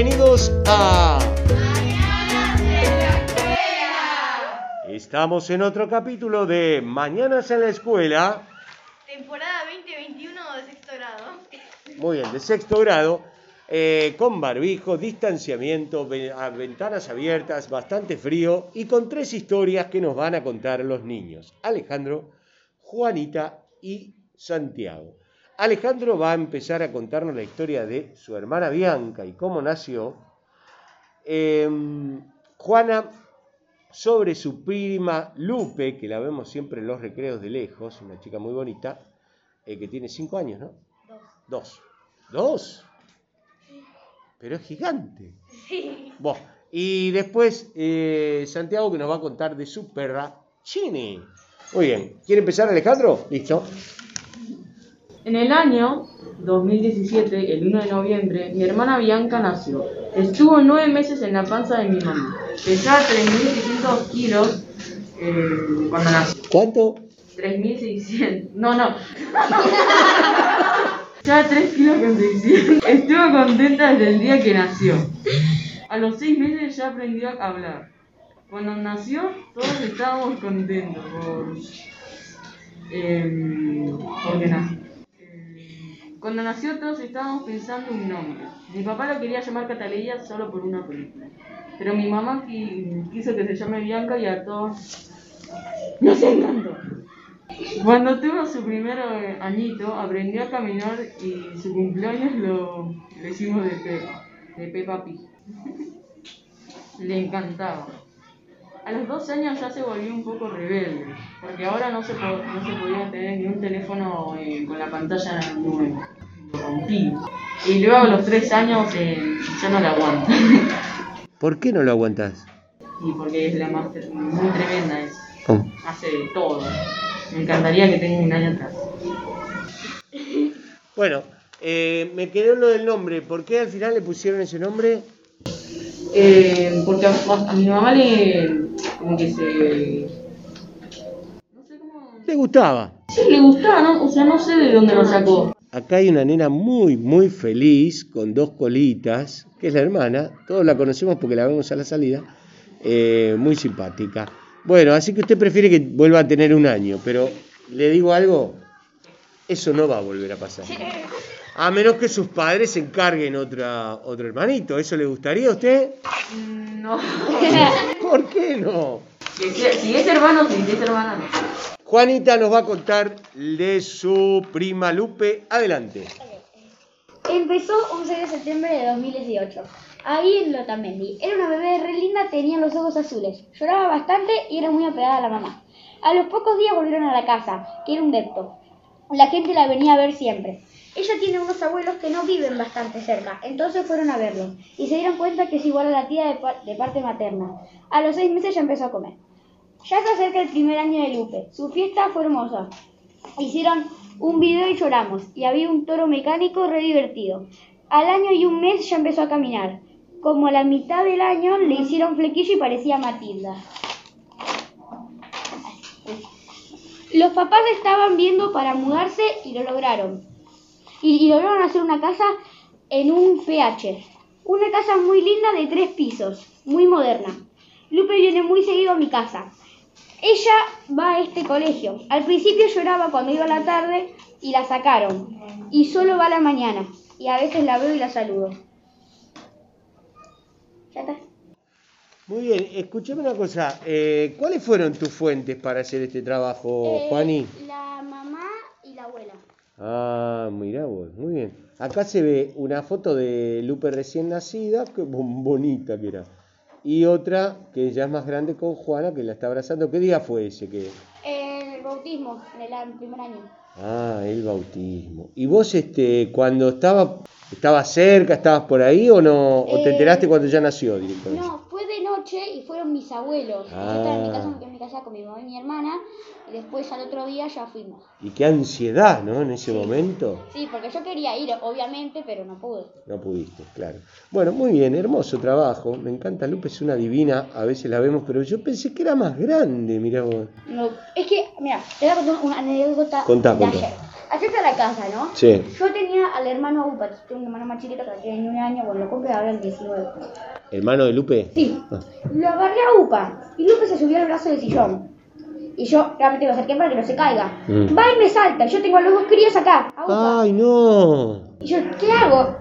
Bienvenidos a... Estamos en otro capítulo de Mañanas en la Escuela. Temporada 2021 de sexto grado. Muy bien, de sexto grado. eh, con barbijo, distanciamiento, ventanas abiertas, bastante frío y con tres historias que nos van a contar los niños. Alejandro, Juanita y Santiago. Alejandro va a empezar a contarnos la historia de su hermana Bianca y cómo nació. Em, Juana sobre su prima Lupe, que la vemos siempre en los recreos de lejos, una chica muy bonita, eh, que tiene cinco años, ¿no? Dos. ¿Dos? Pero es gigante. Sí. Bueno, y después eh, Santiago que nos va a contar de su perra Chini. Muy bien. ¿Quiere empezar Alejandro? Listo. En el año 2017, el 1 de noviembre, mi hermana Bianca nació. Estuvo nueve meses en la panza de mi mamá. Pesaba 3.600 kilos eh, cuando nació. ¿Cuánto? 3.600. No, no. Pesaba 3 kilos con 600. Estuvo contenta desde el día que nació. A los 6 meses ya aprendió a hablar. Cuando nació, todos estábamos contentos por. Eh, porque nació. Cuando nació todos estábamos pensando un nombre. Mi papá lo quería llamar Cataleya solo por una película. Pero mi mamá qui- quiso que se llame Bianca y a todos nos encantó. Cuando tuvo su primer eh, añito, aprendió a caminar y su cumpleaños lo, lo hicimos de Pepa, de Peppa Pig. Le encantaba. A los 12 años ya se volvió un poco rebelde, porque ahora no se, po- no se podía tener ni un teléfono eh, con la pantalla nueva. Lo rompí. Y luego a los 3 años eh, ya no la aguanta. ¿Por qué no lo aguantás? y porque es la más muy tremenda, es, hace de todo. Me encantaría que tenga un año atrás. Bueno, eh, me quedó lo del nombre. ¿Por qué al final le pusieron ese nombre? Eh, porque a, a mi mamá le. como que se. no sé cómo. Le gustaba. Sí, le gustaba, ¿no? O sea, no sé de dónde lo sacó. Acá hay una nena muy, muy feliz, con dos colitas, que es la hermana. Todos la conocemos porque la vemos a la salida. eh, muy simpática. Bueno, así que usted prefiere que vuelva a tener un año, pero le digo algo, eso no va a volver a pasar. A menos que sus padres se encarguen otra, otro hermanito. ¿Eso le gustaría a usted? Mm, No. ¿Por qué no? Si es hermano, sí, si es hermana, no. Juanita nos va a contar de su prima Lupe. Adelante. Empezó 11 de septiembre de 2018. Ahí en Lotamendi. Era una bebé re linda, tenía los ojos azules. Lloraba bastante y era muy apegada a la mamá. A los pocos días volvieron a la casa, que era un depto. La gente la venía a ver siempre. Ella tiene unos abuelos que no viven bastante cerca, entonces fueron a verlo y se dieron cuenta que es igual a la tía de, de parte materna. A los seis meses ya empezó a comer. Ya se acerca el primer año de Lupe. Su fiesta fue hermosa. Hicieron un video y lloramos, y había un toro mecánico re divertido. Al año y un mes ya empezó a caminar. Como a la mitad del año le hicieron flequillo y parecía Matilda. Los papás estaban viendo para mudarse y lo lograron. Y, y lograron hacer una casa en un PH. Una casa muy linda de tres pisos, muy moderna. Lupe viene muy seguido a mi casa. Ella va a este colegio. Al principio lloraba cuando iba a la tarde y la sacaron. Y solo va a la mañana. Y a veces la veo y la saludo. Ya está. Muy bien, escúchame una cosa. eh, ¿Cuáles fueron tus fuentes para hacer este trabajo, Eh, Juani? La mamá y la abuela. Ah, mira vos, muy bien. Acá se ve una foto de Lupe recién nacida, bon- bonita que era. Y otra que ya es más grande con Juana, que la está abrazando. ¿Qué día fue ese que? El bautismo, en el primer año. Ah, el bautismo. ¿Y vos, este, cuando estaba, estabas cerca, estabas por ahí o no? ¿O te Eh, enteraste cuando ya nació directamente? No, fue de noche y fueron mis abuelos. Yo estaba en mi casa, en mi casa con mi mamá y mi hermana. Y después al otro día ya fuimos. Y qué ansiedad, ¿no? En ese momento. Sí, porque yo quería ir, obviamente, pero no pude. No pudiste, claro. Bueno, muy bien, hermoso trabajo. Me encanta, Lupe es una divina, a veces la vemos, pero yo pensé que era más grande, mirá vos. No, es que, mira, te voy a contar una anécdota Contá, de contá. ayer. Allá está la casa, ¿no? Sí. Yo tenía al hermano Upa, tengo un hermano más chiquito que tiene un año, bueno, lo compré ahora el 19. ¿Hermano de Lupe? Sí, Ah. lo agarré a Upa y Lupe se subió al brazo del sillón. Y yo realmente lo acerqué para que no se caiga. Mm. Va y me salta, yo tengo a los dos críos acá, a Upa. ¡Ay, no! Y yo, ¿qué hago?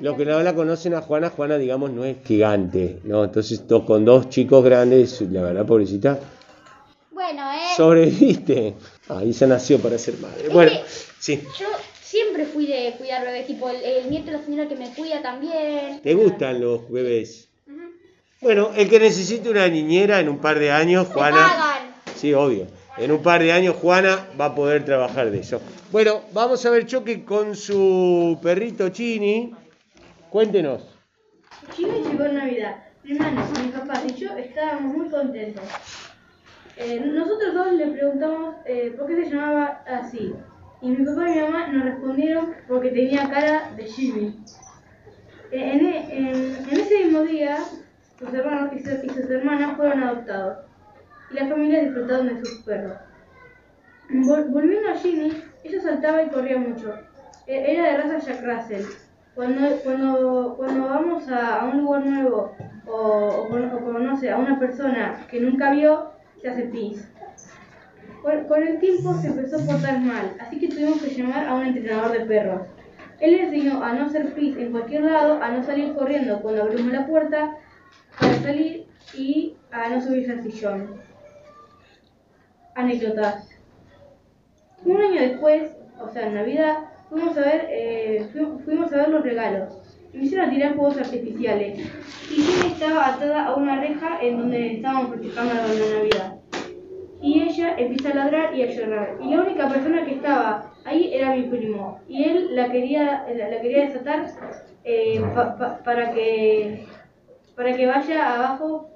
Los que no la conocen a Juana, Juana, digamos, no es gigante, ¿no? Entonces, dos, con dos chicos grandes, la verdad, pobrecita, Bueno, eh. sobreviviste. Ahí se nació para ser madre. Bueno, sí. Yo siempre fui de cuidar bebés, tipo el, el nieto de la señora que me cuida también. ¿Te gustan los bebés? Bueno, el que necesite una niñera en un par de años, Juana. Sí, obvio. En un par de años Juana va a poder trabajar de eso. Bueno, vamos a ver Choque con su perrito Chini. Cuéntenos. Chino llegó en Navidad. Mi hermano, mis papás y yo estábamos muy contentos. Eh, nosotros dos le preguntamos eh, por qué se llamaba así. Y mi papá y mi mamá nos respondieron porque tenía cara de Jimmy. Eh, en, e- en- en ese mismo día, sus hermanos y, su- sus hermanas fueron adoptados. Y las familias disfrutaron de sus perros. Vol- volviendo a Ginny, ella saltaba y corría mucho. E- Era de raza Jack Russell. Cuando, cuando, cuando vamos a, a un lugar nuevo o, o, a una persona que nunca vio, se hace pis. Con, con el tiempo se empezó a portar mal, así que tuvimos que llamar a un entrenador de perros. Él le enseñó a no hacer pis en cualquier lado, a no salir corriendo cuando abrimos la puerta para salir y a no subirse al sillón. Anécdotas. Un año después, o sea, en Navidad, fuimos a ver, eh, fu- fuimos a ver los regalos. Me hicieron tirar fuegos artificiales. Y Jenny estaba atada a una reja en donde estábamos la la Navidad. Empieza a ladrar y a llorar. Y la única persona que estaba ahí era mi primo. Y él la quería, la, quería desatar eh, pa- pa- para que para que vaya abajo,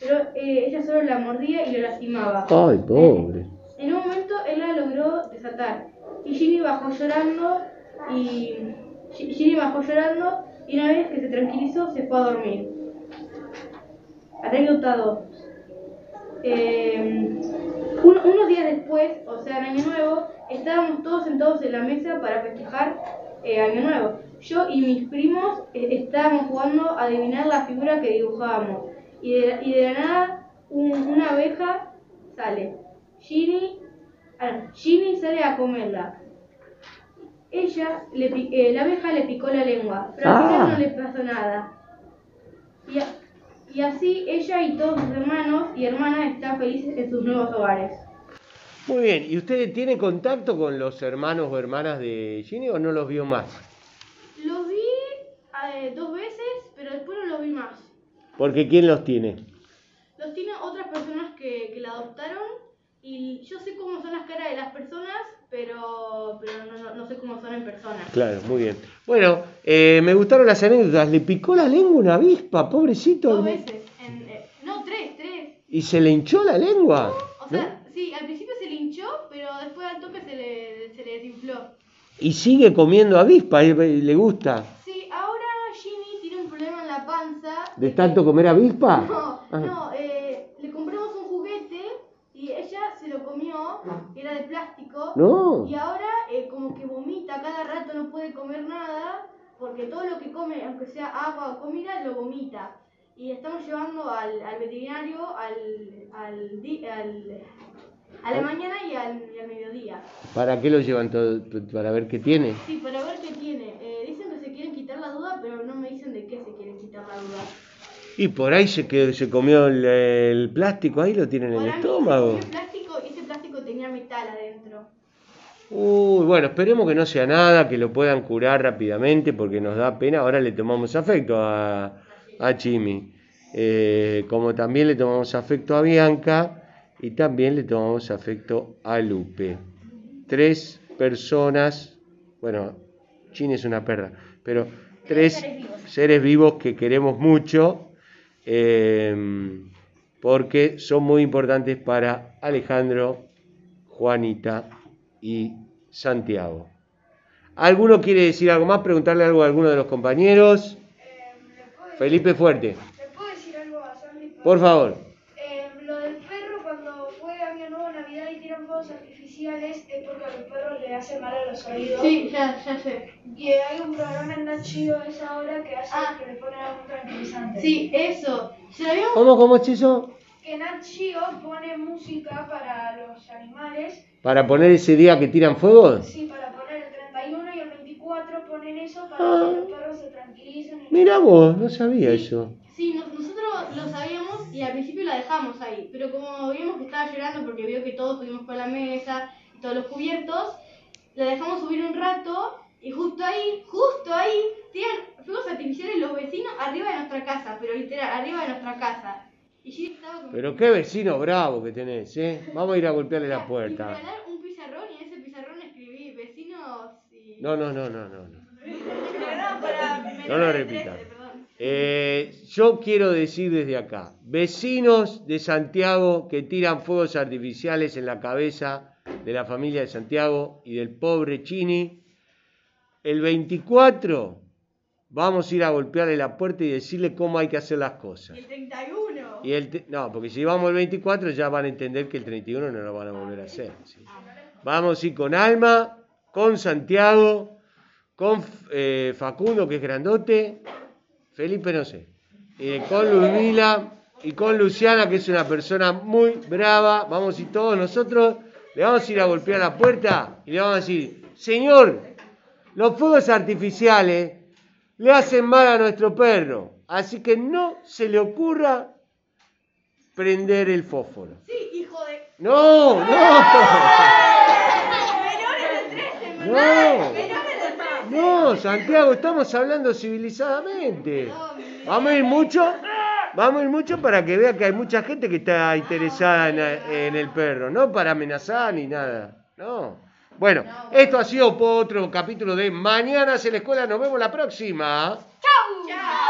pero eh, ella solo la mordía y lo lastimaba. Ay, pobre. En un momento él la logró desatar y Ginny bajó llorando y Gi- Ginny bajó llorando y una vez que se tranquilizó se fue a dormir. Anécdota 2. Eh, un- unos días después, o sea, en Año Nuevo, estábamos todos sentados en la mesa para festejar eh, Año Nuevo. Yo y mis primos eh, estábamos jugando a adivinar la figura que dibujábamos. Y de, y de la nada, un- una abeja sale. Ginny, ah, Ginny sale a comerla. Ella, le, la abeja le picó la lengua, pero al Ah. final no le pasó nada. Y, a- y así ella y todos sus hermanos y hermanas están felices en sus nuevos hogares. Muy bien. ¿Y usted tiene contacto con los hermanos o hermanas de Ginny o no los vio más? Los vi eh, dos veces, pero después no los vi más. Porque ¿quién los tiene? Los tienen otras personas que, que la adoptaron y yo sé cómo son las caras de las personas, pero, pero no, no- no sé cómo son en persona. Claro, muy bien. Bueno, eh, me gustaron las anécdotas. Le picó la lengua una avispa, pobrecito. Dos veces. en- eh, no, tres, tres. ¿Y se le hinchó la lengua? O sea, sí, al principio se linchó, pero después al toque se le, se le desinfló. Y sigue comiendo avispa, y y le gusta. Sí, ahora Ginny tiene un problema en la panza. ¿De tanto comer avispa? No, Ah. no, eh, le compramos un juguete y ella se lo comió, era de plástico. No. Y ahora porque todo lo que come, aunque sea agua o comida, lo vomita. Y estamos llevando al, al veterinario al, al, di- al- a la mañana y al, y al mediodía. ¿Para qué lo llevan todo? Para ver qué tiene. Sí, para ver qué tiene. Eh, dicen que se quieren quitar la duda, pero no me dicen de qué se quieren quitar la duda. Y por ahí se, quedó, se comió el, el plástico, ahí lo tiene en el estómago. ese plástico, ese plástico tenía metal adentro. Uy, bueno, esperemos que no sea nada, que lo puedan curar rápidamente porque nos da pena. Ahora le tomamos afecto a, a Chimi. Eh, como también le tomamos afecto a Bianca y también le tomamos afecto a Lupe. Tres personas, bueno, Chini es una perra, pero tres seres vivos. seres vivos que queremos mucho eh, porque son muy importantes para Alejandro, Juanita y Santiago. ¿Alguno quiere decir algo más? ¿Preguntarle algo a alguno de los compañeros? Felipe Fuerte, ¿Le puedo decir algo a Sandy? por favor. Eh, lo del perro cuando fue a mi nuevo Navidad y tira tiran fuegos artificiales es porque a los perros le hace mal a los oídos. Sí, ya, ya sé. Y hay un programa en a esa hora que hace Ah. que le ponen algún tranquilizante. Sí, eso. Se lo habíamos... ¿Cómo, cómo es eso? Que Nat Geo pone música para los animales. Para poner ese día que tiran fuego. Sí, para poner el 31 y el 24 ponen eso para Ah. que los perros se tranquilicen. y- Mira vos, no sabía eso. Sí, nos- nosotros lo sabíamos y al principio la dejamos ahí, pero como vimos que estaba llorando porque vio que todos pudimos con la mesa y todos los cubiertos, la dejamos subir un rato y justo ahí, justo ahí, tiran fuegos artificiales los vecinos arriba de nuestra casa, pero literal, arriba de nuestra casa. Y. Pero qué vecino bravo que tenés, ¿eh? Vamos a ir a golpearle la Y puerta. regalaron un pizarrón y en ese pizarrón escribí vecinos y... No, no, no, no, no. no. Lo de repita. 13, perdón. Eh, yo quiero decir desde acá, vecinos de Santiago que tiran fuegos artificiales en la cabeza de la familia de Santiago y del pobre Chini, el 24 vamos a ir a golpearle la puerta y decirle cómo hay que hacer las cosas. Y el 31. No, porque si vamos el 24 ya van a entender que el 31 no lo van a volver a hacer. Vamos a ir con Alma, con Santiago, con eh, Facundo, que es grandote, Felipe no sé, eh, con Ludmila y con Luciana, que es una persona muy brava. Vamos a ir todos nosotros, le vamos a ir a golpear la puerta y le vamos a decir, Señor, los fuegos artificiales le hacen mal a nuestro perro, así que no se le ocurra prender el fósforo. Sí, hijo de... No, no, Menores de 13, no, menores de 13. no, Santiago, estamos hablando civilizadamente. Vamos a ir mucho, vamos a ir mucho para que vea que hay mucha gente que está interesada en, en el perro, no para amenazar ni nada, no. Bueno, esto ha sido otro capítulo de Mañana en la escuela, nos vemos la próxima. Chao.